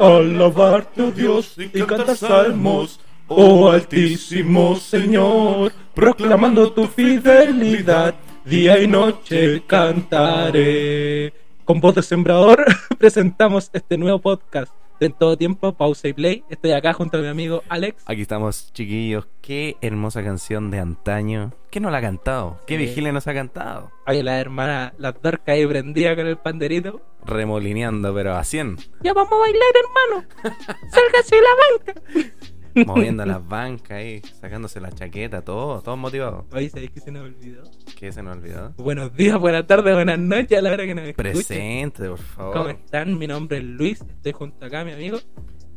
Alabarte, oh Dios, y cantar salmos, oh Altísimo Señor, proclamando tu fidelidad, día y noche cantaré. Con voz de sembrador presentamos este nuevo podcast en todo tiempo, pausa y play. Estoy acá junto a mi amigo Alex. Aquí estamos, chiquillos. Qué hermosa canción de antaño. ¿Qué no la ha cantado? ¿Qué Sí. vigilia nos ha cantado? Oye, la hermana, la dorca ahí prendida con el panderito. Remolineando, pero a 100. Ya vamos a bailar, hermano. Sálgase de la banca. Moviendo las bancas ahí, sacándose la chaqueta, todo, todos motivados. Oye, ¿sabéis que se nos olvidó? ¿Qué se nos olvidó? Buenos días, buenas tardes, buenas noches a la hora que nos escuchen. Presente, por ¿Cómo favor. están? Mi nombre es Luis, estoy junto acá, mi amigo,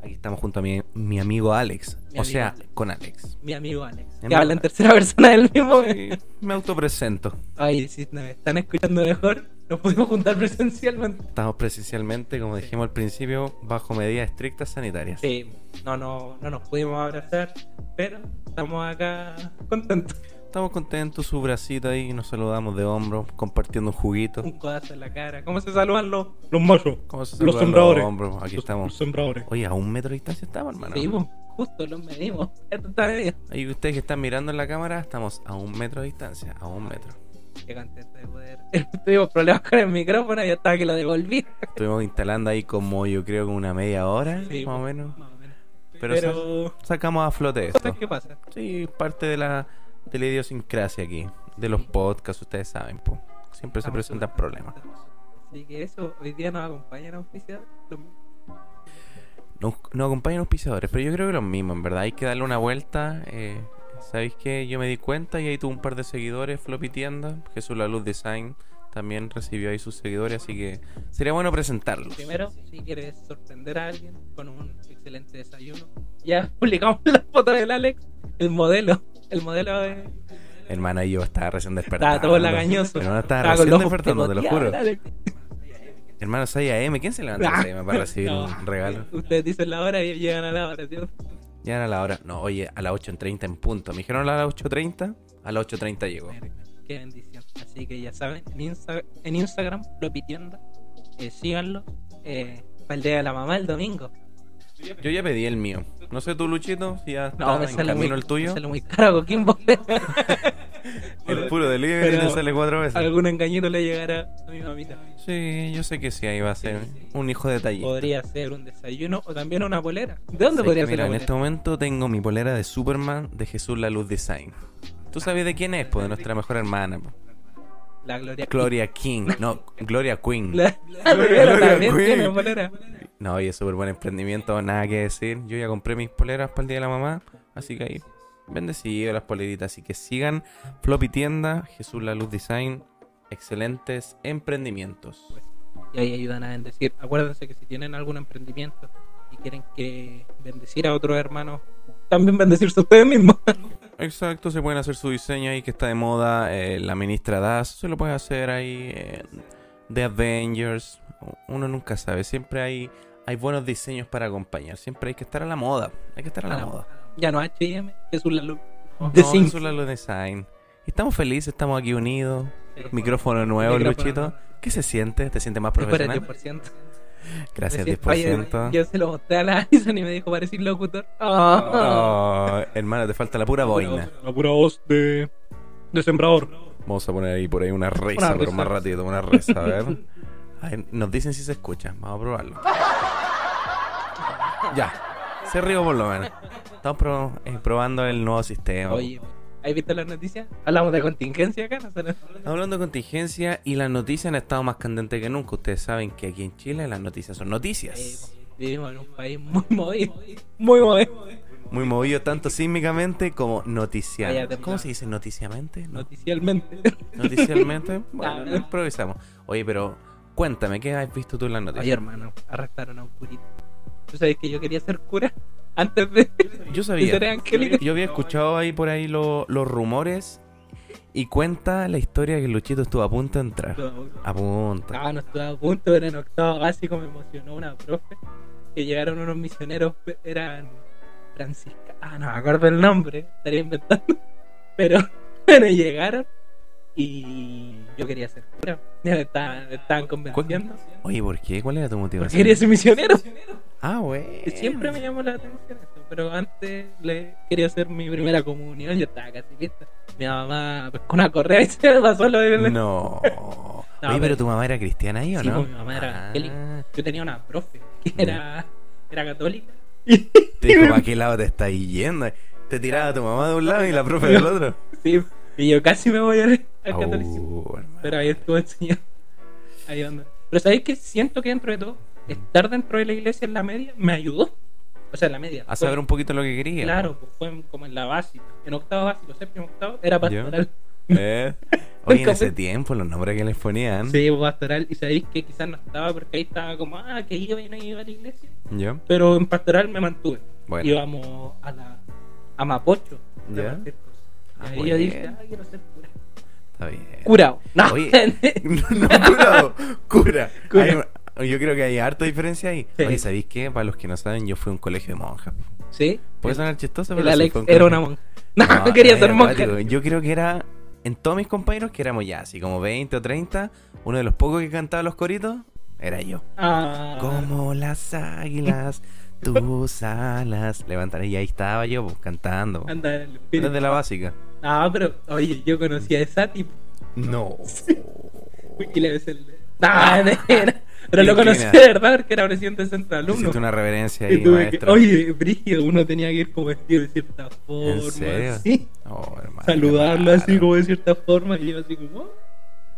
Aquí estamos junto a mi, mi amigo Alex. Mi o amigo sea, Alex. con Alex. mi amigo Alex, que habla en tercera persona del mismo. Sí, me autopresento. Ay, si nos están escuchando mejor, nos pudimos juntar presencialmente. Estamos presencialmente, como dijimos al principio, bajo medidas estrictas sanitarias. Sí, no, no, no nos pudimos abrazar, pero estamos acá contentos. Estamos contentos, su bracito ahí, nos saludamos de hombro, compartiendo un juguito. Un codazo en la cara. ¿Cómo se saludan los, los machos? ¿Cómo se Los saludan sembradores. hombros? Aquí Los- estamos. Los sembradores. Oye, a un metro de distancia estamos, hermano. Sí, pues, justo los medimos. Esto está medio. Ahí ustedes que están mirando en la cámara, estamos a un metro de distancia, a un metro. Qué contento de poder. Tuvimos problemas con el micrófono y ya estaba que lo devolví. Estuvimos instalando ahí como yo creo que una media hora, Sí, más o menos. Más o menos. Pero, Pero, sa- sacamos a flote esto. que pasan. Sí, parte de la, de la idiosincrasia aquí, de los podcasts, ustedes saben, po. Siempre se presentan problemas. Así que eso, hoy día nos acompañan a oficiar. Nos, nos acompañan auspiciadores, pero yo creo que los mismos, en verdad. Hay que darle una vuelta. Eh, ¿Sabéis qué? Yo me di cuenta y ahí tuvo un par de seguidores, Floppy Tienda, Jesús La Luz Design también recibió ahí sus seguidores, así que sería bueno presentarlos. Primero, si quieres sorprender a alguien con un excelente desayuno, ya publicamos la foto del Alex, el modelo, el modelo de. Hermana, yo estaba recién despertando. Estaba todo lagañoso. Hermano, estaba Estaba recién despertando, te lo juro. Hermano, 6 AM, ¿quién se levanta a 6 AM para recibir No. un regalo? Ustedes dicen la hora y llegan a la hora, ¿cierto? Ya era la hora. No, oye, a las 8.30 en punto. Me dijeron a las 8.30, a las 8.30 llegó. Qué bendición. Así que ya saben, en, Insta- en Instagram, Floppy Tienda, eh, síganlo. Eh, para el día de la mamá el domingo. Yo ya pedí el mío. No sé tú, Luchito, si ya No, me en sale, muy, camino el tuyo. me sale muy caro, Coquimbo. El puro delivery Pero- le sale cuatro veces. Algún engañito le llegará a mi mamita. Sí, yo sé que sí, ahí va a ser un hijo de taller. Podría ser un desayuno o también una polera. ¿De dónde Sé podría ser mira, en este momento tengo mi polera de Superman de Jesús La Luz Design. ¿Tú sabes de quién es? Pues de nuestra mejor hermana. po. La Gloria. Gloria King. No, Gloria Queen. La, la Gloria Gloria también Queen. tiene polera. No, oye, súper buen emprendimiento, nada que decir. Yo ya compré mis poleras para el Día de la Mamá, así que ahí, bendecido las poleritas. Así que sigan Floppy Tienda, Jesús La Luz Design, excelentes emprendimientos. Y ahí ayudan a bendecir. Acuérdense que si tienen algún emprendimiento y quieren que bendecir a otros hermanos, también bendecirse ustedes mismos. Exacto, se pueden hacer su diseño ahí que está de moda. eh, la ministra Das se lo puede hacer ahí. eh, The Avengers, uno nunca sabe. Siempre hay, hay buenos diseños para acompañar. Siempre hay que estar a la moda. Hay que estar a la A la moda. ya no H&M, Jesús la luz. No. Jesús La Luz Design. Y estamos felices, estamos aquí unidos. Micrófono nuevo, Micrófono Luchito. nuevo. ¿Qué se siente? ¿Te sientes más profesional? 10%. Gracias, Recién- 10%. Oye, Yo se lo mostré a la Alison y me dijo parecer locutor. Ah. Oh, hermano, te falta la pura boina. La pura voz de, de sembrador. Vamos a poner ahí por ahí una risa, Una pero risa. más ratito, una risa, a ver. A ver, nos dicen si se escucha, vamos a probarlo. Ya, se río por lo menos. Estamos pro- eh, probando el nuevo sistema. Oye, ¿has visto las noticias? Hablamos de contingencia acá. Estamos hablando de contingencia y las noticias han estado más candentes que nunca. Ustedes saben que aquí en Chile las noticias son Eh, noticias. vivimos en un país muy movido. Muy movido. Muy movido tanto sísmicamente como noticialmente. ¿Cómo se dice? ¿Noticiamente? No. Noticialmente. Noticialmente. Bueno, Ah. improvisamos. Oye, pero cuéntame, ¿qué has visto tú en las Ay, noticias? hermano, arrestaron a un curito. ¿Tú sabes que yo quería ser cura? Antes de, Yo de sabía. ser. Yo había escuchado ahí por ahí lo- los rumores y cuenta la historia que Luchito estuvo a punto de entrar. No, A punto. Ah, no estaba a punto, pero en octavo básico me emocionó una profe que llegaron unos misioneros, eran franciscanos, ah, no me acuerdo el nombre, estaría inventando, pero, pero llegaron y yo quería ser cura, me estaban, me estaban convenciendo, Oye, ¿por qué? ¿Cuál era tu porque motivación? quería ser misionero. Ah, güey. Siempre me llamó la atención eso, pero antes le quería hacer mi primera comunión, yo estaba casi lista. Mi mamá con una correa y se me pasó lo de No. No, Oye, pero tu mamá era cristiana ahí o Sí, no? pues, mi mamá era Ah. Yo tenía una profe que era, era católica. Te dijo, ¿para qué lado te estás yendo? Te tiraba tu mamá de un lado y la profe del otro. Sí, y yo casi me voy al al catolicismo. Oh, hermano. Pero ahí estuvo enseñando. Ahí anda. Pero ¿sabéis que siento que dentro de todo, estar dentro de la iglesia en la media me ayudó? O sea, en la media. A saber un poquito lo que quería. Claro, pues fue como en la básica. En octavo básico, séptimo, octavo, era pastoral. ¿Eh? Oye, en ese tiempo los nombres que les ponían. Sí, pues, pastoral. Y sabéis que quizás no estaba porque ahí estaba como, ah, que iba y no iba a la iglesia. ¿Ya? Pero en pastoral me mantuve. Bueno. Íbamos a la a Mapocho. a Ya. Y Ah, bueno. yo dije, ah, quiero ser cura. Está bien. Curado. No, Oye. no, no, curado, cura. Cura. Hay- yo creo que hay harta diferencia ahí. Sí. Oye, ¿sabéis qué? Para los que no saben, yo fui a un colegio de monjas. ¿Sí? Puede sonar chistoso, El pero sí Alex un era una monja. No, No, quería ser monja. Yo creo que era, en todos mis compañeros, que éramos ya así como 20 o 30, uno de los pocos que cantaba los coritos era yo. Ah, Como las águilas, tus alas. Levantaré y ahí estaba yo pues, cantando. Anda, el espíritu. Desde la básica. Ah, pero, oye, yo conocí a esa tipo. No. Y le besé el dedo. Ah, veras. Pero lo conocí de verdad porque era presidente centro de alumnos. Hiciste una reverencia ahí, tuve que-. Oye, Brígido, uno tenía que ir como vestido de cierta forma. ¿En serio? Oh, hermano, Saludarlo así como de cierta forma. Y yo así como, "Oh,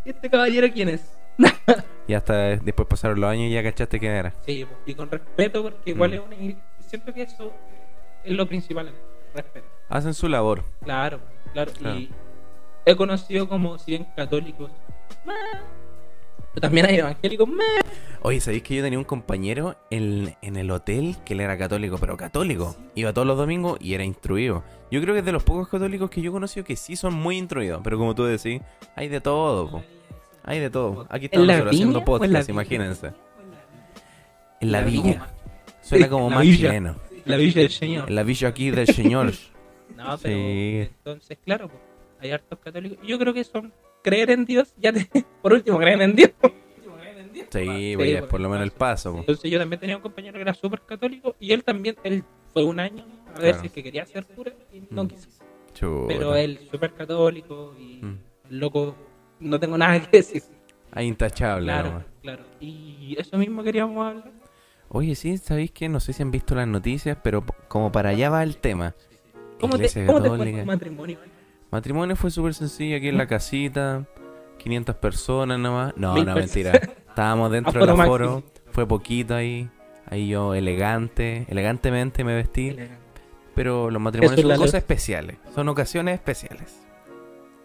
¿y este caballero quién es? Y hasta después pasaron los años y ya cachaste quién era. Sí, pues, y con respeto porque igual Mm. es una. Siento que eso es lo principal, respeto. Hacen su labor. Claro, claro. Claro. Y he conocido como, si bien católicos, pero también hay evangélicos, meh. Oye, ¿sabéis que yo tenía un compañero en, en el hotel que él era católico, pero católico? Iba todos los domingos y era instruido. Yo creo que es de los pocos católicos que yo he conocido que sí son muy instruidos. Pero como tú decís, hay de todo, po. Hay de todo. Aquí estamos ¿En la nosotros haciendo podcast, imagínense. En la La villa. Suena como más chileno. La Villa del Señor. En la villa aquí del señor. No, pero Sí. entonces, claro, pues, hay hartos católicos. Yo creo que son creer en Dios, ya te- por último, creen en Dios. Sí, pues por lo menos el paso, po. Entonces yo también tenía un compañero que era súper católico y él también, él fue un año a ver Claro. si es que quería ser cura y no Mm. quiso. Chuta. Pero él súper católico y Mm. loco, no tengo nada que decir. Ahí intachable, Claro, nomás. claro. Y eso mismo queríamos hablar. Oye, sí, ¿sabéis que No sé si han visto las noticias, pero como para allá va el tema. ¿Cómo te, Iglesia cómo te fue tu matrimonio? Matrimonio fue súper sencillo aquí en la casita. 500 personas nomás. No, Mil no, personas. mentira. Estábamos dentro Aforo del aforo. Fue poquito ahí. Ahí yo elegante, elegantemente me vestí. Pero los matrimonios son cosas especiales. Son ocasiones especiales.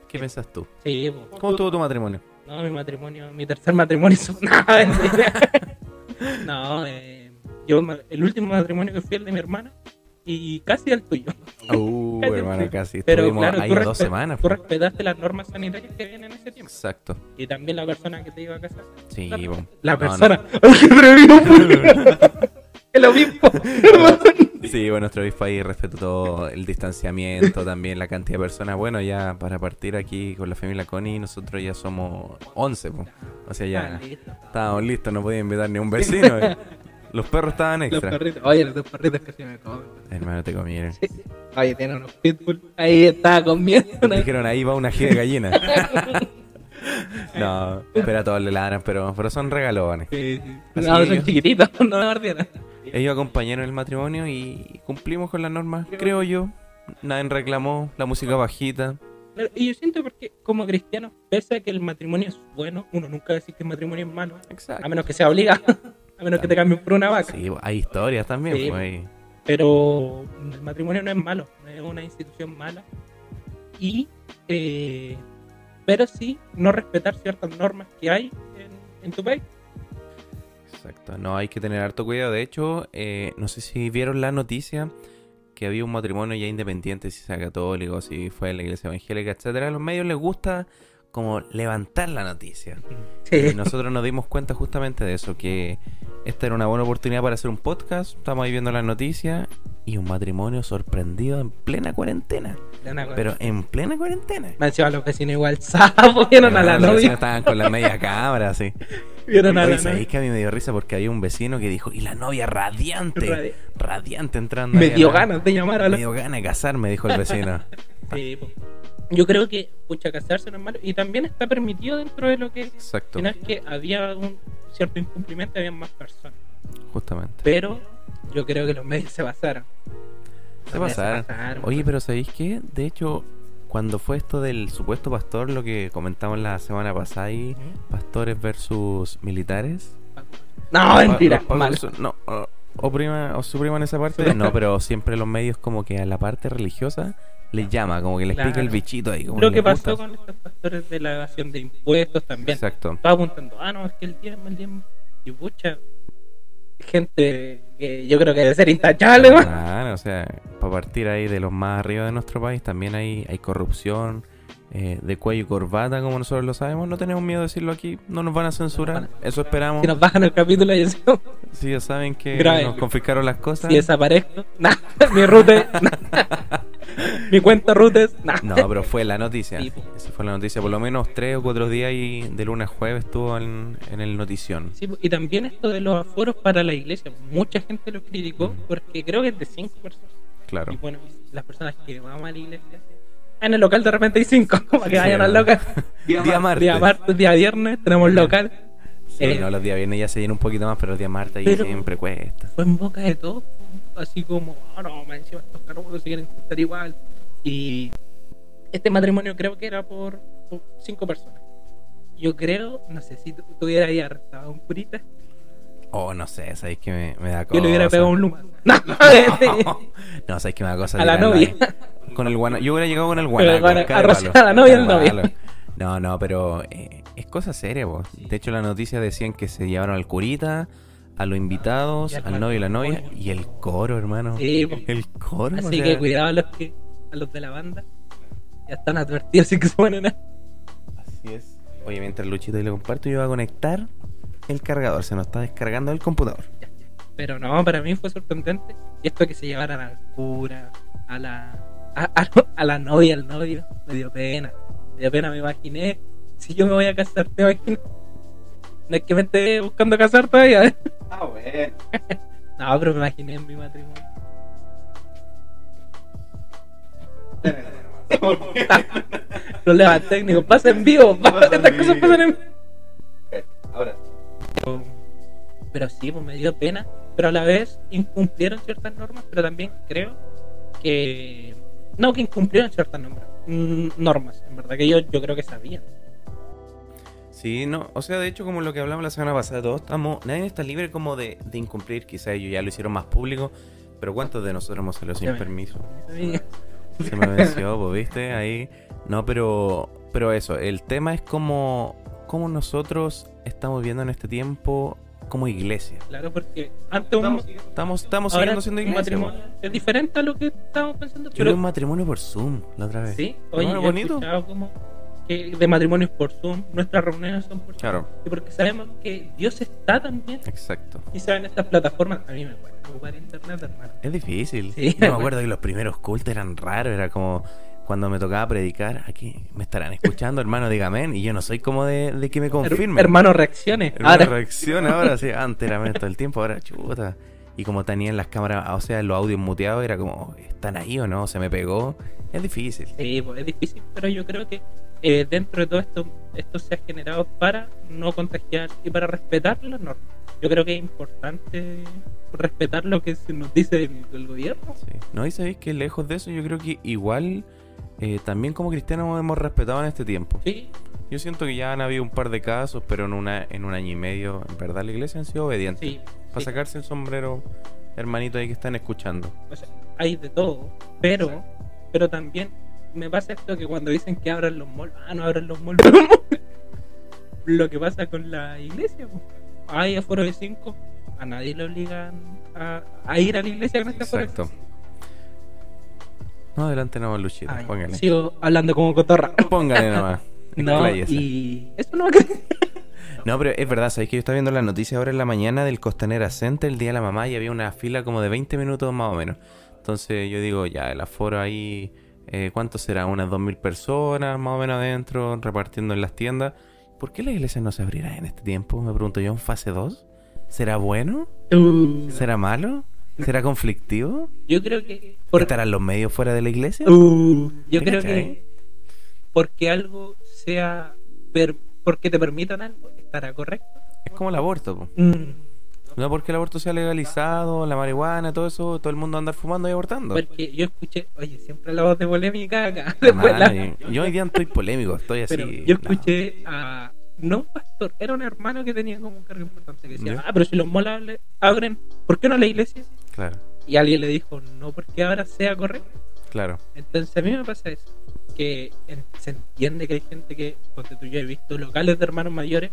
¿Qué piensas tú? Sí, po. ¿Cómo estuvo tu matrimonio? No, mi matrimonio, mi tercer matrimonio. es- No, mentira. no eh, yo, el último matrimonio que fui el de mi hermana y casi el tuyo. Uh, Casi, hermano, sí. casi. Pero Estuvimos claro, ahí tú, dos semanas. tú respetaste las normas sanitarias que habían en ese tiempo. Exacto. Y también la persona que te iba a casar. Sí, La, po. la No, persona. ¡Ay, qué atrevido, fue! Es lo mismo. Sí, bueno, nuestro obispo ahí respetó todo el distanciamiento, también la cantidad de personas. Bueno, ya para partir aquí con la familia Connie, nosotros ya somos 11, po. o sea, Ah, ya listo. estábamos listos, no podía invitar ni un vecino. eh. Los perros estaban Los extra. perritos. Oye, los dos perritos que se me comen. Hermano, te comieron. Sí. Oye, tiene unos pitbull. Ahí estaba comiendo. una- Dijeron, ahí va una ají de gallina. no, pero a todos le ladran, pero, pero son regalones. Sí, sí. Así No, son chiquititos, no me mordieron. Ellos acompañaron el matrimonio y cumplimos con las normas, creo yo. Nadie reclamó, la música bajita. Claro, Y yo siento porque como cristiano, pese a que el matrimonio es bueno, uno nunca va a decir que el matrimonio es malo, Exacto. a menos que sea obligado, a menos que te cambien por una vaca. Sí, hay historias también, Sí. pues. Pero el matrimonio no es malo, no es una institución mala. Y, eh, pero sí, no respetar ciertas normas que hay en, en tu país. Exacto, no hay que tener harto cuidado. De hecho, eh, no sé si vieron la noticia que había un matrimonio ya independiente, si sea católico, si fue en la iglesia evangélica, etcétera. A los medios les gusta como levantar la noticia. Y nosotros nos dimos cuenta justamente de eso, que esta era una buena oportunidad para hacer un podcast. Estamos ahí viendo las noticias y un matrimonio sorprendido en plena cuarentena. plena Pero en plena cuarentena. Me encima los vecinos igual sapo, vieron a la novia. estaban con la media cámara, así. Vieron a la ¿sabéis novia. que a mí me dio risa porque había un vecino que dijo, y la novia radiante, Radi- radiante entrando. Me dio la- ganas de llamar a Me la dio ganas de casarme, dijo el vecino. Sí, po. Yo creo que, pucha, casarse no es malo. Y también está permitido dentro de lo que. Exacto, no es que había un cierto incumplimiento, había más personas. justamente. Pero yo creo que los medios se basaron. Se pasaron. Oye, pero ¿sabéis qué? De hecho, cuando fue esto del supuesto pastor, lo que comentamos la semana pasada ahí, pastores versus militares. No, mentira. Mal. No, o, oprima- o supriman esa parte. No, pero siempre los medios como que a la parte religiosa les llama, como que les pica Claro. el bichito ahí. Como Lo que pasó gusta. con estos pastores de la evasión de impuestos también. Exacto. Estaba apuntando, ah, no, es que el diezmo, el diezmo. Y pucha, gente que yo creo que debe ser intachable, ¿no? Claro, o sea, para partir ahí de los más arriba de nuestro país, también hay, hay corrupción eh, de cuello y corbata, como nosotros lo sabemos. No tenemos miedo de decirlo aquí, no nos van a censurar. No Eso esperamos. Si nos bajan el capítulo y decimos, Si ya saben que Grave. nos confiscaron las cosas. si desaparezco, nah, mi rute, nah. mi cuenta rutes, nah. No, pero fue la noticia. Sí. Esa fue la noticia. Por lo menos tres o cuatro días y de lunes a jueves estuvo en, en el notición. Sí, y también esto de los aforos para la iglesia. Mucha gente lo criticó porque creo que es de cinco personas. Claro. Y bueno, las personas que vamos a la iglesia, en el local de repente hay cinco, para que Sí, vayan al local. Día martes. Día martes, día viernes, tenemos local. Sí, Eh, no, los días viernes ya se llena un poquito más, pero los días martes ahí siempre cuesta. fue en boca de todo, así como, ah, no, más encima estos carros se quieren juntar igual. Y este matrimonio creo que era por, por cinco personas. Yo creo, no sé si tu- tuviera ahí arrestado a un curita, Oh, no sé, sabéis que me, me da cosa. yo le hubiera pegado un luma. No, No, sabéis que me da cosa. A la novia. ahí. Con el guana... Yo hubiera llegado con el el guana- de a la novia de novio. No, no, pero eh, es cosa seria, vos. De hecho, la noticia decían que se llevaron al curita, a los invitados, al novio y la novia, y el coro, hermano. Sí. El coro, o Así sea, que cuidado a los que a los de la banda. Ya están advertidos así que se ponen a... Así es. Oye, mientras Luchito y lo comparto, yo voy a conectar el cargador. Se nos está descargando el computador. Pero no, para mí fue sorprendente. Y esto que se llevaran al cura, a la a, a- a la novia, al novio, me dio pena. Me dio pena, me imaginé. Si yo me voy a casar, te imaginas. No es que me esté buscando casar todavía. ¿eh? Ah, bueno. No, pero me imaginé en mi matrimonio. Problemas técnicos, pasa en vivo. Estas cosas vivo. pasan en Ahora. pero, pero sí, pues me dio pena. Pero a la vez incumplieron ciertas normas, pero también creo que. No, que incumplieron ciertas normas. mm, normas, en verdad, que yo, yo creo que sabían. Sí, no, o sea, de hecho, como lo que hablamos la semana pasada, todos estamos, nadie está libre como de, de incumplir, quizás ellos ya lo hicieron más público, pero ¿cuántos de nosotros hemos salido sin permiso? Se me venció, pues, ¿viste? Ahí, no, pero, pero eso, el tema es como, como nosotros estamos viendo en este tiempo como iglesia. Claro, porque antes un, Estamos, estamos ahora siguiendo siendo iglesia. matrimonio es diferente a lo que estábamos pensando. Yo pero vi un matrimonio por Zoom la otra vez. sí, ¿No oye, bonito? como que de matrimonios por Zoom, nuestras reuniones son por Zoom. Claro, Y porque sabemos que Dios está también exacto. y saben estas plataformas. A mí me cuesta ocupar internet, hermano. Es difícil. Sí. Yo me acuerdo que los primeros cultos eran raros, era como cuando me tocaba predicar, aquí me estarán escuchando, hermano, dígame, y yo no soy como de, de que me Her- confirmen. hermano, reaccione. Hermano, Ahora, ahora, sí, antes era todo el tiempo, ahora chuta. Y como tenían las cámaras, o sea, los audios muteados, era como, ¿están ahí o no? Se me pegó. Es difícil. Sí, pues es difícil, pero yo creo que eh, dentro de todo esto, esto se ha generado para no contagiar y para respetar las normas. Yo creo que es importante respetar lo que se nos dice el, el gobierno. Sí. No, y sabéis que lejos de eso, yo creo que igual eh, también como cristianos hemos respetado en este tiempo. Sí, Yo siento que ya han habido un par de casos, pero en, una, en un año y medio, en verdad, la iglesia han sido obedientes. sí. Para sí. sacarse el sombrero, hermanito ahí que están escuchando. O sea, hay de todo, pero, pero también me pasa esto que cuando dicen que abran los malls, ah, no abran los malls. Lo que pasa con la iglesia, pues. hay aforo de 5, a nadie le obligan a, a ir a la iglesia con este aforo. Exacto. No, adelante nomás, Luchito. Ah, ya. Póngale. Sigo hablando como cotorra. Póngale nomás. No, y eso no va a creer. No, pero es verdad, sabéis que yo estaba viendo la noticia ahora en la mañana del Costanera Center, el día de la mamá, y había una fila como de 20 minutos más o menos. Entonces yo digo, ya, el aforo ahí eh, ¿cuánto será? Unas 2.000 personas más o menos adentro, repartiendo en las tiendas. ¿Por qué la iglesia no se abrirá en este tiempo? Me pregunto yo, en fase 2. ¿Será bueno? Uh, ¿Será malo? ¿Será conflictivo? yo creo que. Por, ¿Estarán los medios fuera de la iglesia? Uh, yo ¿Te creo que. Porque algo sea. per- porque te permitan algo, estará correcto. Es como el aborto. Mm, No porque el aborto sea legalizado, la marihuana, todo eso, todo el mundo andar fumando y abortando. porque yo escuché. Oye, siempre la voz de polémica acá. Después la- Hermano, yo, yo hoy día estoy polémico, estoy así. Pero yo no. escuché a. No un pastor, era un hermano que tenía como un cargo importante que decía. Ah, pero si los molas abren, ¿por qué no la iglesia? Claro, Y alguien le dijo: No, porque ahora sea correcto. claro. Entonces a mí me pasa eso, que en- se entiende que hay gente que, tú, yo he visto locales de hermanos mayores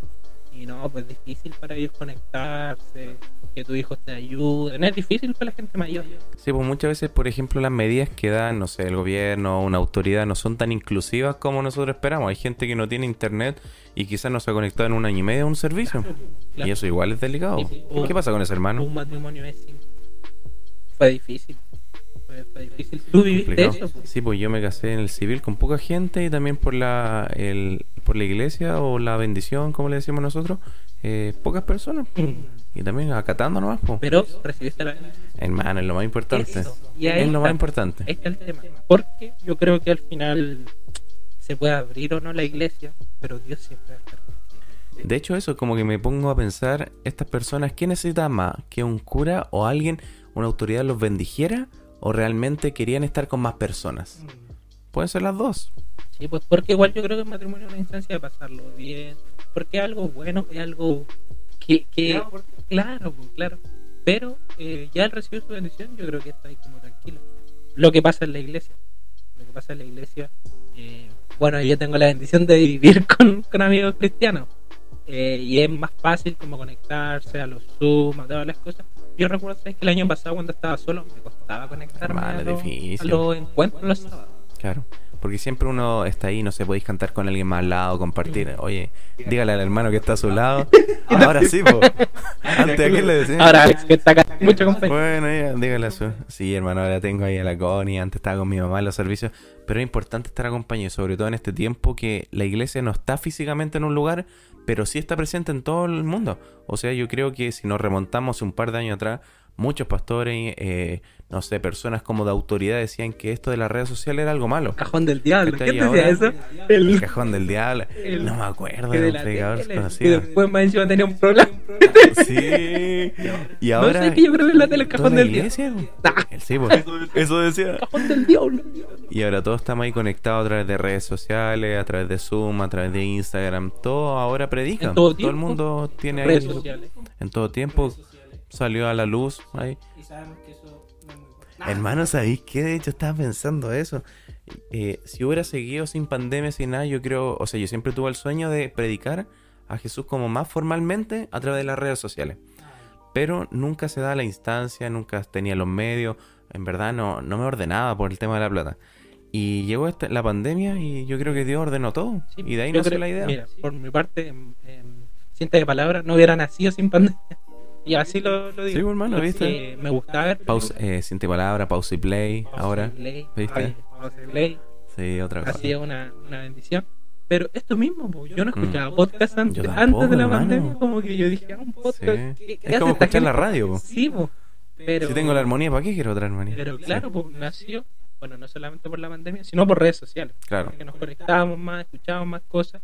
y no, pues es difícil para ellos conectarse, que tus hijos te ayuden, es difícil para la gente mayor. Sí, pues muchas veces, por ejemplo, las medidas que dan, no sé, el gobierno o una autoridad no son tan inclusivas como nosotros esperamos. Hay gente que no tiene internet y quizás no se ha conectado en un año y medio a un servicio. Claro. Y eso igual es delicado. Sí, sí. ¿Qué pasa con ese hermano? Un matrimonio es Fue difícil, difícil. ¿Tú viviste eso? pues? Sí, pues yo me casé en el civil con poca gente y también por la, el, por la iglesia o la bendición, como le decimos nosotros, eh, pocas personas. Y también acatando nomás, pues. Pero recibiste la... Hermano, es lo más importante. Y Es lo más importante. Está el tema. Porque yo creo que al final se puede abrir o no la iglesia, pero Dios siempre va a estar. De hecho, eso como que me pongo a pensar, estas personas, ¿qué necesitan más? ¿Que un cura o alguien, una autoridad los bendijera? ¿O realmente querían estar con más personas? Pueden ser las dos. Sí, pues porque igual yo creo que el matrimonio es una instancia de pasarlo bien, porque es algo bueno, es algo que, que claro, pues, claro, pero eh, ya al recibir su bendición yo creo que está ahí como tranquilo. Lo que pasa en la iglesia, lo que pasa en la iglesia, eh, bueno, yo tengo la bendición de vivir con, con amigos cristianos eh, y es más fácil como conectarse a los Zoom, a todas las cosas. Yo recuerdo que el año pasado cuando estaba solo me costaba conectarme Hermano, a, los encuentros los sábados. Claro. Porque siempre uno está ahí, no sé, podéis cantar con alguien más al lado, compartir. Oye, dígale al hermano que está a su lado. Ahora sí, po. Antes a quién le decía. Ahora Alex, que está acá, mucho compañero. Bueno, ya, dígale a su. Sí, hermano, ahora tengo ahí a la Connie. Antes estaba con mi mamá en los servicios. Pero es importante estar acompañado, sobre todo en este tiempo que la iglesia no está físicamente en un lugar, pero sí está presente en todo el mundo. O sea, yo creo que si nos remontamos un par de años atrás, muchos pastores, eh, no sé, personas como de autoridad decían que esto de las redes sociales era algo malo. Cajón del diablo. ¿Qué Y te decía eso? El El, cajón del diablo. el- no me acuerdo de un predicador conocido. después más encima tenía un problema. Sí. Y No ahora. sé que yo creo que en la tele el ¿toda cajón del diablo. El- Sí, pues. Eso decía. Cajón del diablo. Y ahora todos estamos ahí conectados a través de redes sociales, a través de Zoom, a través de Instagram. Todo ahora predica. En todo el mundo tiene ahí. Redes sociales. En todo tiempo salió a la luz. Ahí. Y sabemos que eso no es muy bueno. Hermano, ¿sabéis qué? De hecho, estaba pensando eso. Eh, si hubiera seguido sin pandemia, sin nada, yo creo, o sea, yo siempre tuve el sueño de predicar a Jesús como más formalmente a través de las redes sociales. Pero nunca se da la instancia, nunca tenía los medios. En verdad, no, no me ordenaba por el tema de la plata. Y llegó esta- la pandemia y yo creo que Dios ordenó todo. Sí, y de ahí nació creo- la idea. Mira, por mi parte, en, en cinta de palabras, no hubiera nacido sin pandemia. Y así lo, lo digo. Sí, hermano, ¿viste? Me gustaba ver. Pausa, eh, sin palabra, pausa y play. Pausa ahora, y Play, ¿viste? Pausa y Play. sí, otra cosa. Ha sido una, una bendición. Pero esto mismo, po, yo no Mm. escuchaba podcast antes, tampoco, antes de la hermano. pandemia, como que yo dije, ah, un podcast. Sí. ¿qué- qué Es como escuchar la radio, po. Sí, po. pero, Si tengo la armonía, ¿para qué quiero otra armonía? pero Sí. claro, pues nació, bueno, no solamente por la pandemia, sino por redes sociales. Claro. Que nos conectábamos más, escuchábamos más cosas.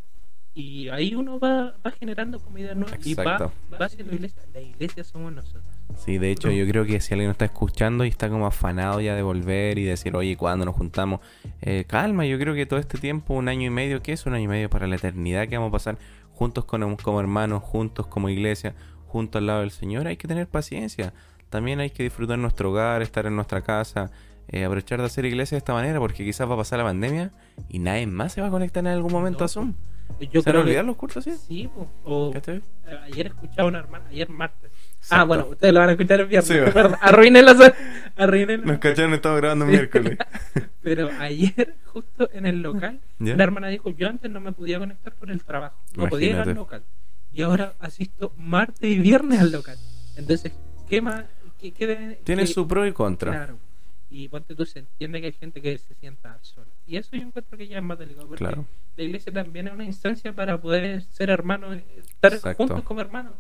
Y ahí uno va, va generando como ideas nuevas y va, Exacto. va haciendo iglesia. La iglesia somos nosotros. Sí, de hecho yo creo que si alguien nos está escuchando y está como afanado ya de volver y decir, oye, ¿cuándo nos juntamos? Eh, calma, yo creo que todo este tiempo, un año y medio, ¿qué es un año y medio para la eternidad que vamos a pasar juntos con, como hermanos, juntos como iglesia, juntos al lado del Señor? Hay que tener paciencia. También hay que disfrutar nuestro hogar, estar en nuestra casa, eh, aprovechar de hacer iglesia de esta manera porque quizás va a pasar la pandemia y nadie más se va a conectar en algún momento a Zoom. Yo ¿Se van a creo que- olvidar los cursos, sí? Sí, o ayer escuchaba a una hermana, ayer martes. Exacto. Ah, bueno, ustedes lo van a escuchar el viernes. Sí, va. perdón, arruínenla, arruínenla. Nos cacharon, estamos grabando Sí. miércoles. Pero ayer, justo en el local, ¿Ya? la hermana dijo, yo antes no me podía conectar por el trabajo, no podía ir al local. Y ahora asisto martes y viernes al local. Entonces, ¿qué más? ¿Qué, qué de- Tiene qué- su pro y contra. Claro. Y ponte tú, se entiende que hay gente que se sienta sola. Y eso yo encuentro que ya es más delicado. Porque Claro. la iglesia también es una instancia para poder ser hermanos, eh, estar Exacto. juntos como hermanos.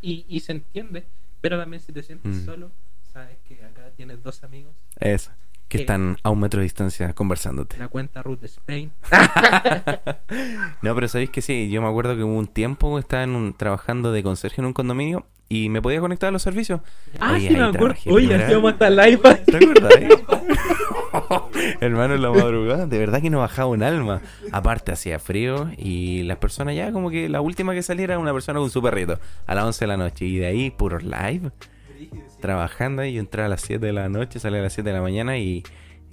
Y, y se entiende. Pero también si te sientes Mm. solo, sabes que acá tienes dos amigos. Eso. Que están a un metro de distancia conversándote. La cuenta Ruth de Spain. No, pero sabéis que sí, yo me acuerdo que hubo un tiempo que estaba en un- trabajando de conserje en un condominio y me podía conectar a los servicios. Ah, Oye, sí, me acuerdo. Oye, hacíamos hasta live. ¿Te acuerdas? eh? Hermano, en la madrugada, de verdad que no bajaba un alma. Aparte, hacía frío y las personas ya, como que la última que saliera era una persona con su perrito a las 11 de la noche. Y de ahí, puro live, trabajando. Y yo entraba a las 7 de la noche, salía a las 7 de la mañana y,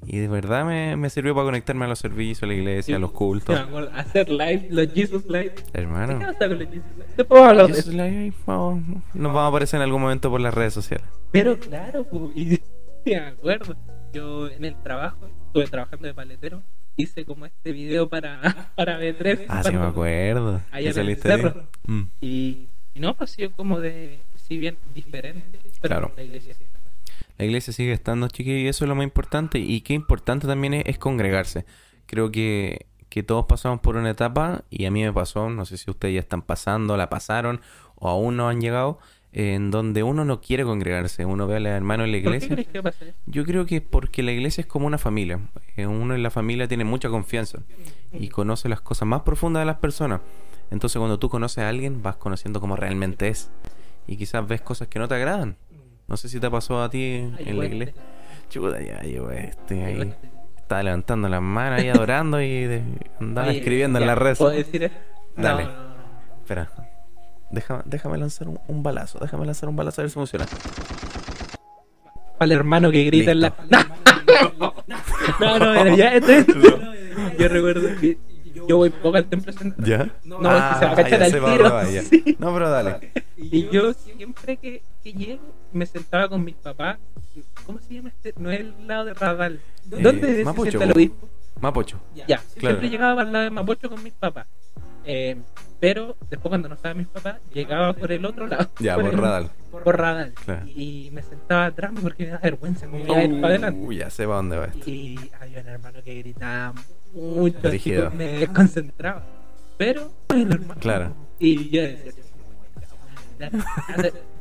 y de verdad me, me sirvió para conectarme a los servicios, a la iglesia, a los cultos. me acuerdo. Hacer live, los Jesus Live. ¿Qué Hermano. pasa con los Jesus Live? Después vamos a hablar de Eso eso. es la- vamos- nos vamos a aparecer en algún momento por las redes sociales. Pero claro, y me acuerdo. Yo en el trabajo, estuve trabajando de paletero, hice como este video para, para B3. Ah, sí, para- me acuerdo. El saliste. Mm. Y, y no, ha sido como de, si bien diferente, pero Claro. la iglesia. La sigue estando, chiquillos, y eso es lo más importante. Y qué importante también es, es congregarse. Creo que, que todos pasamos por una etapa, y a mí me pasó, no sé si ustedes ya están pasando, la pasaron, o aún no han llegado, en donde uno no quiere congregarse. Uno ve a los hermanos en la ¿Por qué iglesia. crees que? Yo creo que porque la iglesia es como una familia. Eh, Uno en la familia tiene mucha confianza y conoce las cosas más profundas de las personas. Entonces cuando tú conoces a alguien vas conociendo cómo realmente es. Y quizás ves cosas que no te agradan. No sé si te pasó a ti en la iglesia. Chuta, ya yo este ahí. Estaba levantando las manos ahí adorando y de- andaba Oye, escribiendo en la red. ¿Puedo decir eso? Dale. No, no, no. Espera. Déjame, déjame lanzar un, un balazo. Déjame lanzar un balazo a ver si funciona. Para el hermano que grita en la. Listo. No, no, era ya. Esto. Yo recuerdo que yo voy poco al templo central. ¿Ya? No, es que se va a cachar al va. Sí. No, pero dale. Y yo siempre que, que llego me sentaba con mis papás. ¿Cómo se llama este? No es el lado de Radal. Eh, ¿Dónde se Mapocho, sienta el po. obispo? Mapocho. Ya, Claro. siempre llegaba al lado de Mapocho con mis papás. Eh, pero después cuando no estaban mis papás, llegaba por el otro lado. Ya, por el- Radal. Por Radal. Claro. Y me sentaba atrás porque me da vergüenza como iba a ir para adelante. Uh, ya sé para dónde va esto. Y había un hermano que gritaba mucho, así que me desconcentraba. Pero, el hermano. Claro. Y yo decía,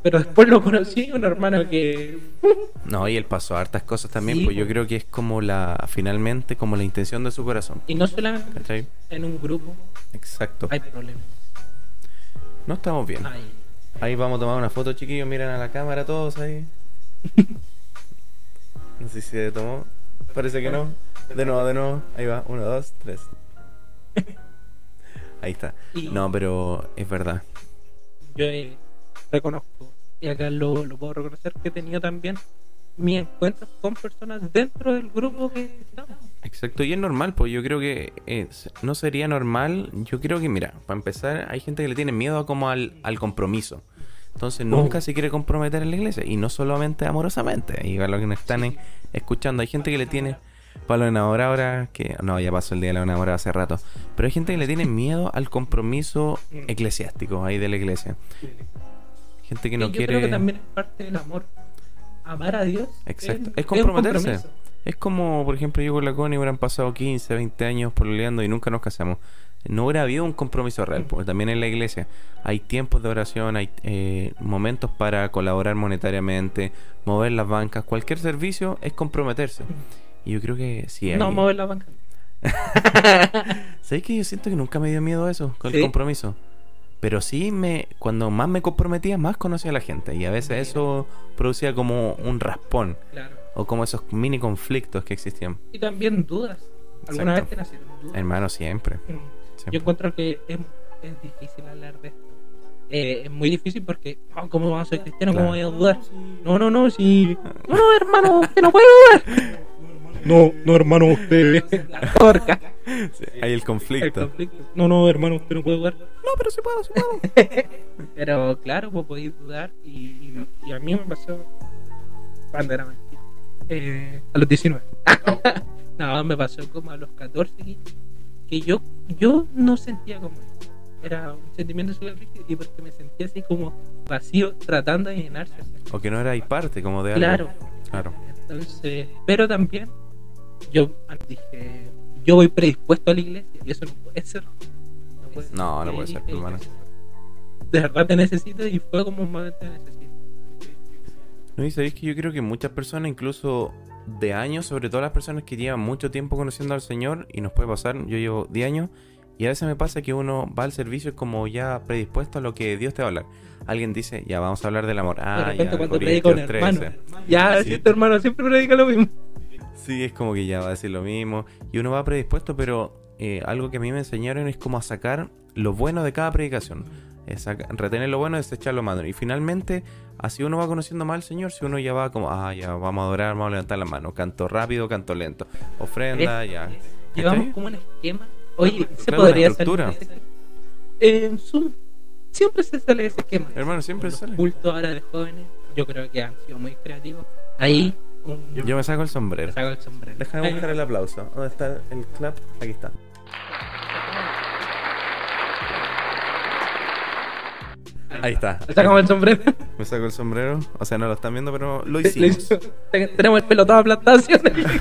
pero después lo conocí, un hermano que. No, y él pasó hartas cosas también, Sí, pues yo po. creo que es como la, finalmente, como la intención de su corazón. Y no solamente ¿Cachai? en un grupo Exacto. hay problemas. No estamos bien. Ahí vamos a tomar una foto, chiquillos. Miren a la cámara todos ahí. No sé si se tomó. Parece que no. De nuevo, de nuevo. Ahí va. Uno, dos, tres. Ahí está. No, pero es verdad. Yo eh, reconozco, y acá lo, lo puedo reconocer, que he tenido también mis encuentros con personas dentro del grupo que estamos. Exacto, y es normal, pues yo creo que es- no sería normal. Yo creo que, mira, para empezar, hay gente que le tiene miedo como al, al compromiso. Entonces nunca Oh. se quiere comprometer en la iglesia, y no solamente amorosamente. Y para los que nos están en- escuchando, hay gente que le tiene, para los enamorados ahora, que no, ya pasó el día de la enamorada hace rato, pero hay gente que le tiene miedo al compromiso eclesiástico ahí de la iglesia. Gente que no Y yo quiere... creo que también es parte del amor. Amar a Dios. Exacto, es, es comprometerse. Es como, por ejemplo, yo con la Connie hubieran pasado 15, 20 años pololeando y nunca nos casamos. No hubiera habido un compromiso real, porque también en la iglesia hay tiempos de oración, hay eh, momentos para colaborar monetariamente, mover las bancas, cualquier servicio es comprometerse. Y yo creo que sí hay... No mover la banca. ¿Sabes que yo siento que nunca me dio miedo eso, con ¿Sí? el compromiso? Pero sí, me cuando más me comprometía, más conocía a la gente. Y a veces eso producía como un raspón. Claro. O como esos mini conflictos que existían. Y también dudas. ¿Alguna Exacto. vez te nacieron dudas? Hermano, siempre. Mm. siempre. Yo encuentro que es, es difícil hablar de esto. Eh, es muy difícil porque, oh, ¿cómo vas a ser cristiano? ¿Cómo voy Claro. a dudar? No, no, no, si. No, no, hermano, usted no puede dudar. No, no, hermano, usted. La torca. Sí, hay el El conflicto. No, no, hermano, usted no puede dudar. No, pero sí puedo, sí puedo. Pero claro, vos podéis dudar. Y, y- y a mí me pasó cuando era más. Eh, a los 19. no, me pasó como a los 14 que- yo, yo no sentía como eso. Era un sentimiento súper rígido y porque me sentía así como vacío tratando de llenarse. O que no erais parte como de algo. Claro. Claro. Entonces, pero también yo dije, yo voy predispuesto a la iglesia y eso no puede ser. No, puede No, no Y puede ser, hermano. De verdad te necesito y fue como un momento de necesito. No, y sabéis que yo creo que muchas personas, incluso de años, sobre todo las personas que llevan mucho tiempo conociendo al Señor, y nos puede pasar, yo llevo 10 años, y a veces me pasa que uno va al servicio como ya predispuesto a lo que Dios te va a hablar. Alguien dice, ya vamos a hablar del amor. de Ah, repente ya, cuando predica un hermano, 13. ya Sí. tu hermano siempre predica lo mismo. Sí, es como que ya va a decir lo mismo. Y uno va predispuesto, pero eh, algo que a mí me enseñaron es como a sacar lo bueno de cada predicación. Es retener lo bueno y desechar lo malo. Y finalmente, así uno va conociendo más al Señor. Si uno ya va como, ah, ya vamos a adorar, vamos a levantar la mano. Canto rápido, canto lento. Ofrenda, ya. Llevamos como un esquema. Oye, se Claro, podría salir esquema. En Zoom siempre se sale ese esquema. Hermano, siempre Los sale. cultos ahora de jóvenes, yo creo que han sido muy creativos. Ahí, Yo me saco el sombrero. saco el sombrero. Déjame buscar el aplauso. ¿Dónde está el clap? Aquí está. Ahí está. Sacamos el sombrero. Me saco el sombrero. O sea, no lo están viendo, pero lo Lo hicimos. Tenemos el pelo todo aplastado. ¿sí?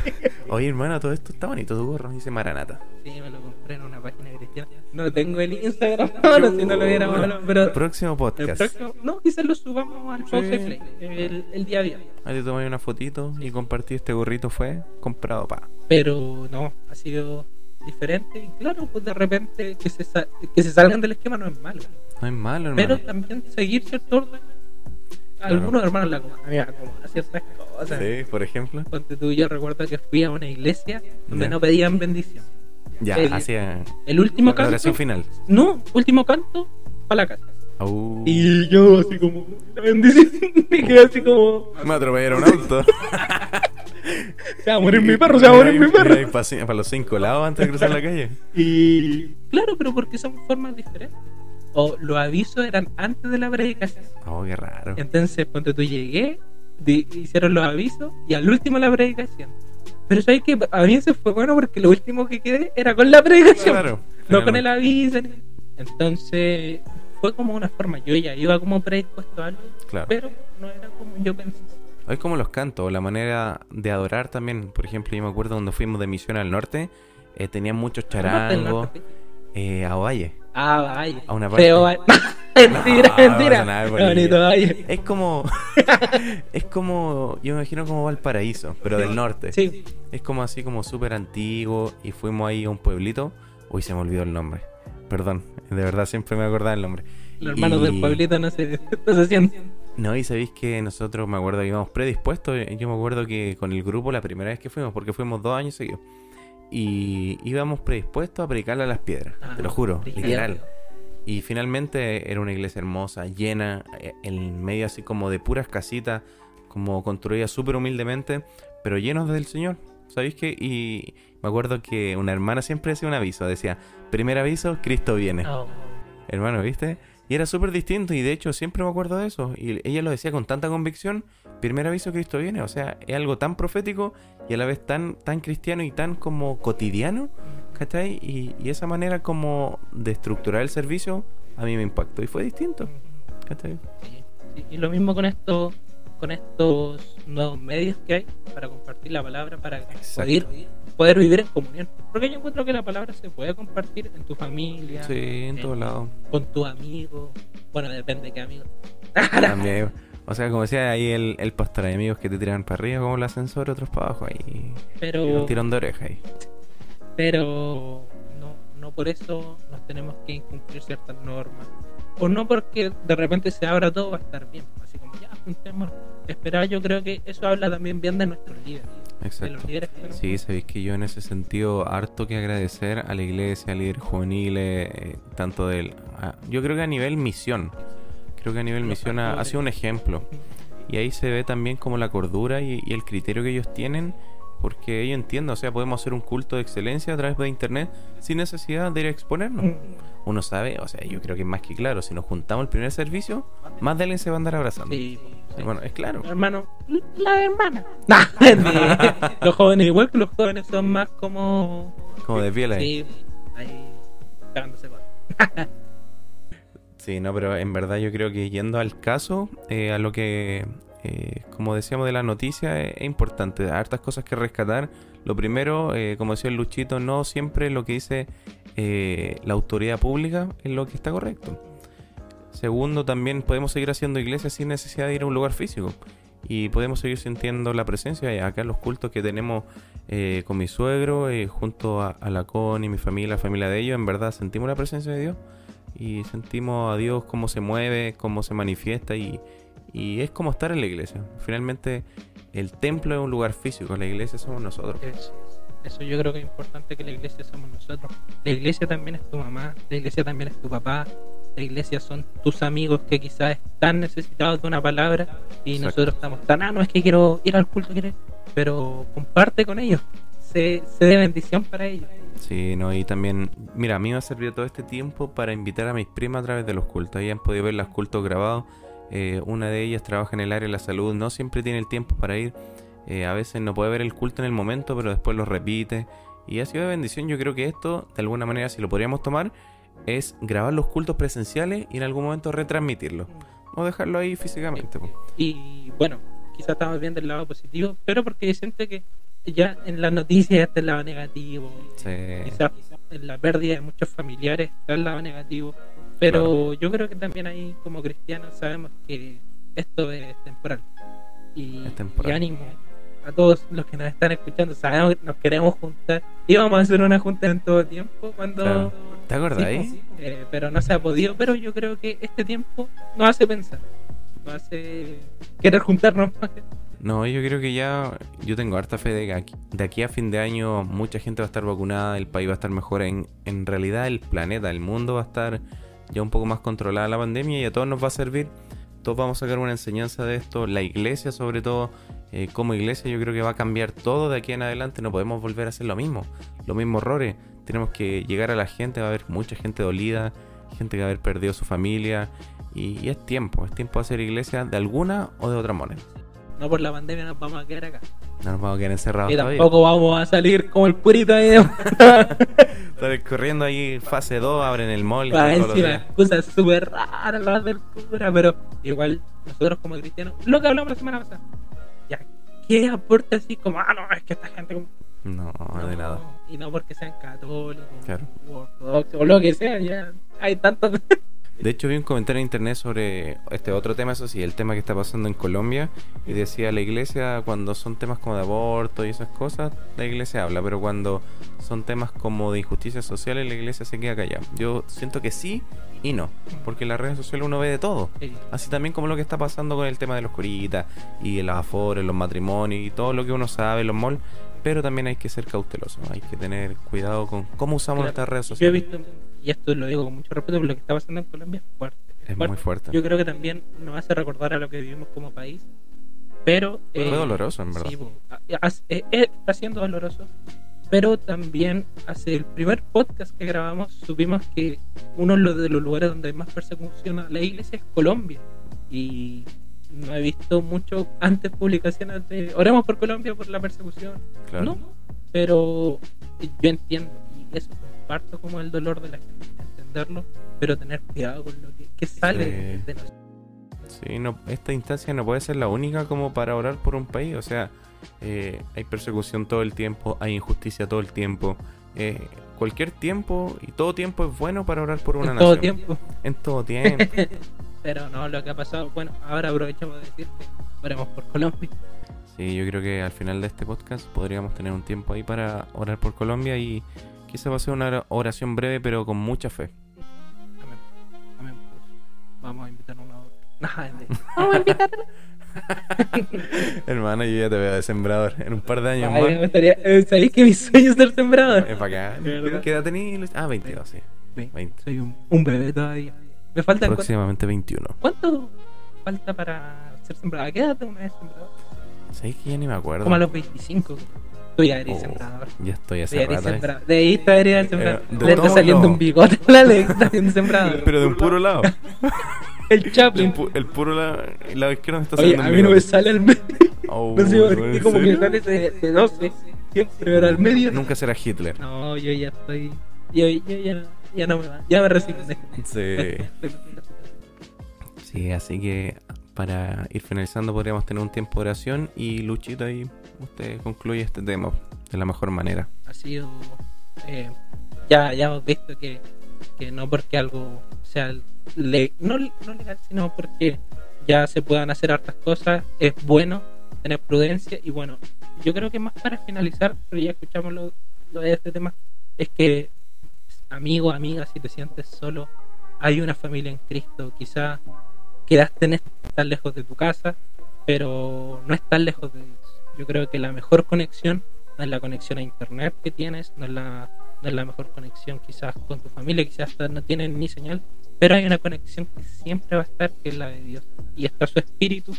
Oye, hermano, todo esto está bonito. Tu gorro dice Maranata. Sí, me lo compré en una página cristiana. No tengo el Instagram ahora, si no lo hubiera malo, pero Próximo el podcast. próximo, no, quizás lo subamos al Sí. Play el, el día a día. Ahí te tomé una fotito y compartí este gorrito. Fue comprado pa. Pero no, ha sido diferente. Y claro, pues de repente que se, sa- que se salgan del esquema no es malo. No es malo, Pero hermano. también seguir cierto orden. Algunos hermanos la acomodan, ciertas cosas. Sí, por ejemplo. Ponte tú, yo recuerdo que fui a una iglesia donde Ya. no pedían bendición. Ya, El- hacía El último la canto. final. No, último canto para la casa. Y yo así como, la bendición. Y quedé así como, Me atropellaron un auto. se va a morir mi perro, se va a morir mi perro. Para los cinco lados antes de cruzar la calle. Y claro, pero porque son formas diferentes. O los avisos eran antes de la predicación. Oh, qué raro. Entonces, cuando tú llegué, di- hicieron los avisos y al último la predicación. Pero sabes que a mí eso fue bueno porque lo último que quedé era con la predicación, Claro. no con el aviso. ni- Entonces, fue como una forma. Yo ya iba como predispuesto a algo, Claro. pero no era como yo pensé. Es como los cantos, la manera de adorar también. Por ejemplo, yo me acuerdo cuando fuimos de misión al norte, eh, tenían muchos charangos. Eh, a Ovalle. Ah, vaya. A una parte. Feo, mentira, No, mentira. no, bonito, vaya. Es como. es como. Yo me imagino como Valparaíso, pero del norte. Sí, Es como así como súper antiguo. Y fuimos ahí a un pueblito. Uy, se me olvidó el nombre. Perdón, de verdad siempre me acordaba el nombre. los hermanos Y- del pueblito no se, no se sienten. No, y sabéis que nosotros me acuerdo que íbamos predispuestos. Yo me acuerdo que con el grupo la primera vez que fuimos, porque fuimos dos años seguidos. Y íbamos predispuestos a predicarle a las piedras, te lo juro, Ah, literal. Y finalmente era una iglesia hermosa, llena, eh, en medio así como de puras casitas, como construida súper humildemente, pero llenos del Señor. ¿Sabéis qué? Y me acuerdo que una hermana siempre decía un aviso, decía, primer aviso, Cristo viene. Oh. Hermano, ¿viste? Y era súper distinto y de hecho siempre me acuerdo de eso. Y ella lo decía con tanta convicción, primer aviso Cristo viene. O sea, es algo tan profético y a la vez tan, tan cristiano y tan como cotidiano, ¿cachai? Y, y esa manera como de estructurar el servicio a mí me impactó y fue distinto, ¿cachai? Sí, Y lo mismo con esto, con estos nuevos medios que hay para compartir la palabra, para poder, poder vivir en comunión. Porque yo encuentro que la palabra se puede compartir en tu familia, Sí, en todos lados. con tu amigo. Bueno, depende de qué amigo. También. O sea, como decía ahí el, el pastor, hay amigos que te tiran para arriba como el ascensor, otros para abajo ahí. Pero, Un tirón de oreja ahí. pero no, no por eso nos tenemos que incumplir ciertas normas. O no porque de repente se abra todo va a estar bien. Así como ya, juntemos. Esperar, yo creo que eso habla también bien de nuestros líderes. De Exacto. los líderes que. Sí, sabéis que yo en ese sentido harto que agradecer a la iglesia, a líderes juveniles, eh, tanto del... a- yo creo que a nivel misión, creo que a nivel misión ha, sido un ejemplo. Y ahí se ve también como la cordura y, y el criterio que ellos tienen, porque ellos entienden, o sea, podemos hacer un culto de excelencia a través de internet sin necesidad de ir a exponernos. Uno sabe, o sea, yo creo que es más que claro, si nos juntamos el primer servicio, más de alguien se va a andar abrazando. Sí, sí. Bueno, es claro. hermano, la hermana. Nah, mentira. los jóvenes, igual que los jóvenes, son más como. Como de piel ahí. Sí, ahí. cagándose. Sí, no, pero en verdad yo creo que yendo al caso, eh, a lo que eh, como decíamos de la noticia, es, importante. Hartas cosas que rescatar. Lo primero, eh, como decía el Luchito, no siempre lo que dice eh, la autoridad pública es lo que está correcto. Segundo, también podemos seguir haciendo iglesias sin necesidad de ir a un lugar físico. Y podemos seguir sintiendo la presencia. Acá en los cultos que tenemos con mi suegro, junto a, a la Con y mi familia, la familia de ellos, en verdad sentimos la presencia de Dios. Y sentimos a Dios cómo se mueve, cómo se manifiesta. Y, y es como estar en la iglesia. Finalmente, el templo es un lugar físico, la iglesia somos nosotros. Eso, eso yo creo que es importante que la iglesia somos nosotros. La iglesia también es tu mamá, la iglesia también es tu papá, la iglesia son tus amigos que quizás están necesitados de una palabra y Exacto. nosotros estamos tan, ah, no es que quiero ir al culto, quiero ir", pero comparte con ellos, sé, sé de bendición para ellos. Sí, no, y también, mira, a mí me ha servido todo este tiempo para invitar a mis primas a través de los cultos. Ahí han podido ver los cultos grabados. Eh, una de ellas trabaja en el área de la salud, no siempre tiene el tiempo para ir. Eh, a veces no puede ver el culto en el momento, pero después lo repite. Y ha sido de bendición. Yo creo que esto, de alguna manera, si lo podríamos tomar, es grabar los cultos presenciales y en algún momento retransmitirlos. O dejarlo ahí físicamente. Y bueno, quizás estamos viendo el lado positivo, pero porque siento que ya en las noticias está el lado negativo, Sí. quizás en la pérdida de muchos familiares está el lado negativo, pero yo creo que también ahí como cristianos sabemos que esto es temporal. Y, Es temporal. y ánimo a todos los que nos están escuchando, sabemos que nos queremos juntar. Íbamos a hacer una junta en todo tiempo cuando... Claro. ¿Te acuerdas Sí, ahí? eh, pero no se ha podido, pero yo creo que este tiempo nos hace pensar, nos hace querer juntarnos más. No, yo creo que ya yo tengo harta fe de que aquí, de aquí a fin de año mucha gente va a estar vacunada, el país va a estar mejor, en, en realidad el planeta, el mundo va a estar ya un poco más controlada la pandemia y a todos nos va a servir, todos vamos a sacar una enseñanza de esto, la iglesia sobre todo, eh, como iglesia yo creo que va a cambiar todo de aquí en adelante, no podemos volver a hacer lo mismo, los mismos errores, tenemos que llegar a la gente, va a haber mucha gente dolida, gente que va a haber perdido su familia y, y es tiempo, es tiempo de hacer iglesia de alguna o de otra manera. No por la pandemia nos vamos a quedar acá. No nos vamos a quedar encerrados Y todavía. tampoco vamos a salir como el purito ahí Estar corriendo ahí fase 2, abren el mall para encima. Cosas súper raras las del cura, pero igual nosotros como cristianos, lo que hablamos la semana pasada, ya, ¿qué aporta así como, ah, no, es que esta gente como... No, de nada. Y no porque sean católicos, Claro. o ortodoxos, o lo que sea, ya hay tantos... De hecho, vi un comentario en internet sobre este otro tema, eso sí, el tema que está pasando en Colombia. Y decía, la iglesia, cuando son temas como de aborto y esas cosas, la iglesia habla. Pero cuando son temas como de injusticias sociales, la iglesia se queda callada. Yo siento que sí y no. Porque en las redes sociales uno ve de todo. Sí. Así también como lo que está pasando con el tema de los curitas y los afores, los matrimonios y todo lo que uno sabe, los malls. Pero también hay que ser cauteloso, hay que tener cuidado con cómo usamos Claro. nuestras redes Yo he sociales. visto, y esto lo digo con mucho respeto, pero lo que está pasando en Colombia es fuerte. Es muy fuerte. Yo creo que también nos hace recordar a lo que vivimos como país. Pero. Fue eh, doloroso, en verdad. sí, eh, eh, está siendo doloroso. Pero también hace el primer podcast que grabamos supimos que uno de los- de los lugares donde hay más persecución a la iglesia es Colombia. Y no he visto mucho antes publicaciones de oremos por Colombia por la persecución. Claro. No, pero yo entiendo y eso comparto como el dolor de la gente, entenderlo, pero tener cuidado con lo que, que sale de nosotros. Sí, no, esta instancia no puede ser la única como para orar por un país. O sea, eh, hay persecución todo el tiempo, hay injusticia todo el tiempo. Eh, cualquier tiempo y todo tiempo es bueno para orar por una en nación. todo tiempo. En todo tiempo. pero no, lo que ha pasado, bueno, ahora aprovechamos de decir que oremos por Colombia. Sí, yo creo que al final de este podcast podríamos tener un tiempo ahí para orar por Colombia y quizá va a ser una oración breve pero con mucha fe. Amén. Amén. Vamos a invitar a una otra. Vamos a invitar Hermano, yo ya te veo de sembrador. En un par de años Ay, me más. gustaría, eh, ¿sabéis que mi sueño es ser sembrador? Es para acá. ¿Qué edad tenés? Ah, 22, sí. Ve, 20. Soy un, un bebé todavía. Me falta cuánto, Próximamente 21. cuánto falta para ser sembrador. ¿A qué edad una vez sembrador? ¿Sabes que ya ni me acuerdo? Como a los 25. Tú ya eres Oh, sembrador. Ya estoy hace rato. eh. sembrador. De ahí está eres sembrador. Pero, de Le está saliendo un bigote a la ley, está haciendo sembrador. Pero de un puro lado. El El, Chaplin. pu- el puro lado, el lado izquierdo me está Oye, saliendo a un mí no me sale al medio. Oh, No sé por ¿en qué, como que sale de, de 12. Siempre, pero al medio. Nunca será Hitler. No, yo ya estoy. Yo, yo ya, ya no me va. Ya me resigné. Sí. Sí, así que para ir finalizando podríamos tener un tiempo de oración y Luchito ahí usted concluye este tema de la mejor manera. Ha sido. eh, ya, ya hemos visto que, que no porque algo sea no, no legal, sino porque ya se puedan hacer hartas cosas, es bueno tener prudencia. Y bueno, yo creo que más para finalizar, pero ya escuchamos lo, lo de este tema, es que amigo, amiga, si te sientes solo, hay una familia en Cristo. Quizá quedaste en est- tan lejos de tu casa, pero no estás lejos de Dios. Yo creo que la mejor conexión no es la conexión a internet que tienes, no es la, no es la mejor conexión quizás con tu familia, quizás no tienen ni señal, pero hay una conexión que siempre va a estar, que es la de Dios. Y está su espíritu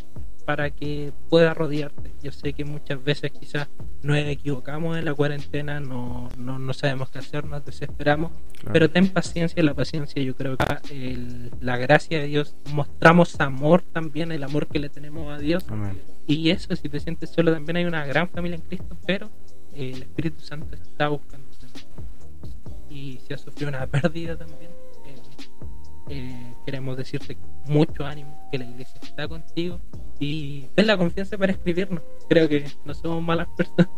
para que pueda rodearte. Yo sé que muchas veces quizás nos equivocamos en la cuarentena, no, no, no sabemos qué hacer, nos desesperamos, Claro. pero ten paciencia, la paciencia yo creo que el- la gracia de Dios, mostramos amor también, el amor que le tenemos a Dios. Amén. Y eso, si te sientes solo, también hay una gran familia en Cristo, pero el Espíritu Santo está buscando. Y si has sufrido una pérdida también, eh, queremos decirte mucho ánimo, que la iglesia está contigo y ten la confianza para escribirnos. Creo que no somos malas personas.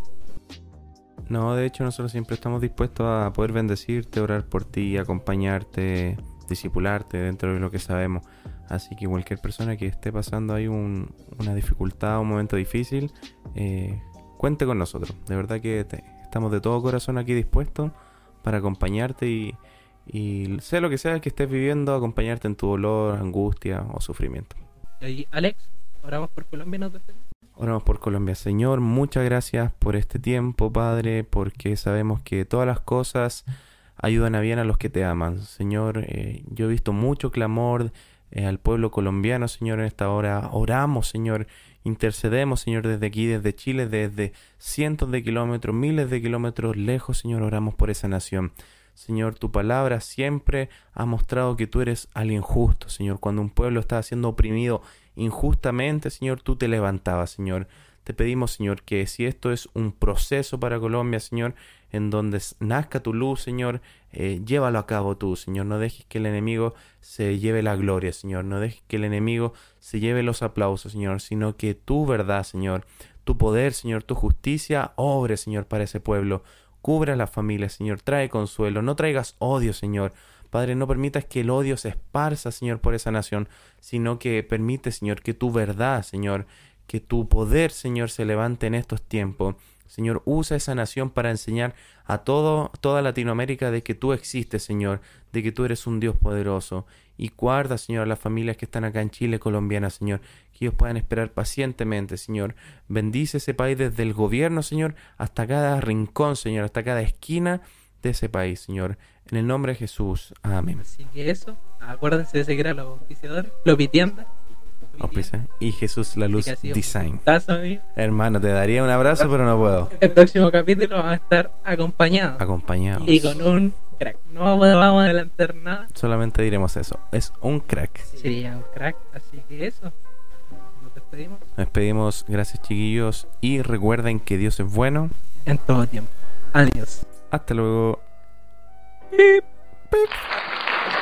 No, de hecho nosotros siempre estamos dispuestos a poder bendecirte, orar por ti, acompañarte, discipularte dentro de lo que sabemos. Así que cualquier persona que esté pasando ahí un- una dificultad, un momento difícil, eh, cuente con nosotros. De verdad que estamos de todo corazón aquí dispuestos para acompañarte y, y sea lo que sea que estés viviendo, acompañarte en tu dolor, angustia o sufrimiento. Y Alex, oramos por Colombia despedimos. Oramos por Colombia. Señor, muchas gracias por este tiempo, Padre, porque sabemos que todas las cosas ayudan a bien a los que te aman. Señor, eh, yo he visto mucho clamor eh, al pueblo colombiano, Señor, en esta hora. Oramos, Señor, intercedemos, Señor, desde aquí, desde Chile, desde cientos de kilómetros, miles de kilómetros lejos, Señor, oramos por esa nación. Señor, tu palabra siempre ha mostrado que tú eres alguien justo, Señor. Cuando un pueblo está siendo oprimido injustamente, Señor, tú te levantabas, Señor. Te pedimos, Señor, que si esto es un proceso para Colombia, Señor, en donde nazca tu luz, Señor, eh, llévalo a cabo tú, Señor. No dejes que el enemigo se lleve la gloria, Señor. No dejes que el enemigo se lleve los aplausos, Señor, sino que tu verdad, Señor, tu poder, Señor, tu justicia, obre, Señor, para ese pueblo. Cubra la familia, Señor. Trae consuelo. No traigas odio, Señor. Padre, no permitas que el odio se esparza, Señor, por esa nación, sino que permite, Señor, que tu verdad, Señor, que tu poder, Señor, se levante en estos tiempos. Señor, usa esa nación para enseñar a todo, toda Latinoamérica de que tú existes, Señor, de que tú eres un Dios poderoso. Y guarda, Señor, a las familias que están acá en Chile, colombianas, Señor, que ellos puedan esperar pacientemente, Señor. Bendice ese país desde el gobierno, Señor, hasta cada rincón, Señor, hasta cada esquina de ese país, Señor. En el nombre de Jesús. Amén. Así que eso, acuérdense de seguir a los auspiciadores, Lopitienda. Auspicia. Y Jesús la luz design. Hermano, te daría un abrazo, pero no puedo. El próximo capítulo vamos a estar acompañados Acompañados. y con un crack. No vamos, a adelantar nada. Solamente diremos eso. Es un crack. Sería un crack, así que eso. Nos despedimos Nos despedimos. Gracias, chiquillos. Y recuerden que Dios es bueno. en todo tiempo. Adiós. Hasta luego. Pip, pip.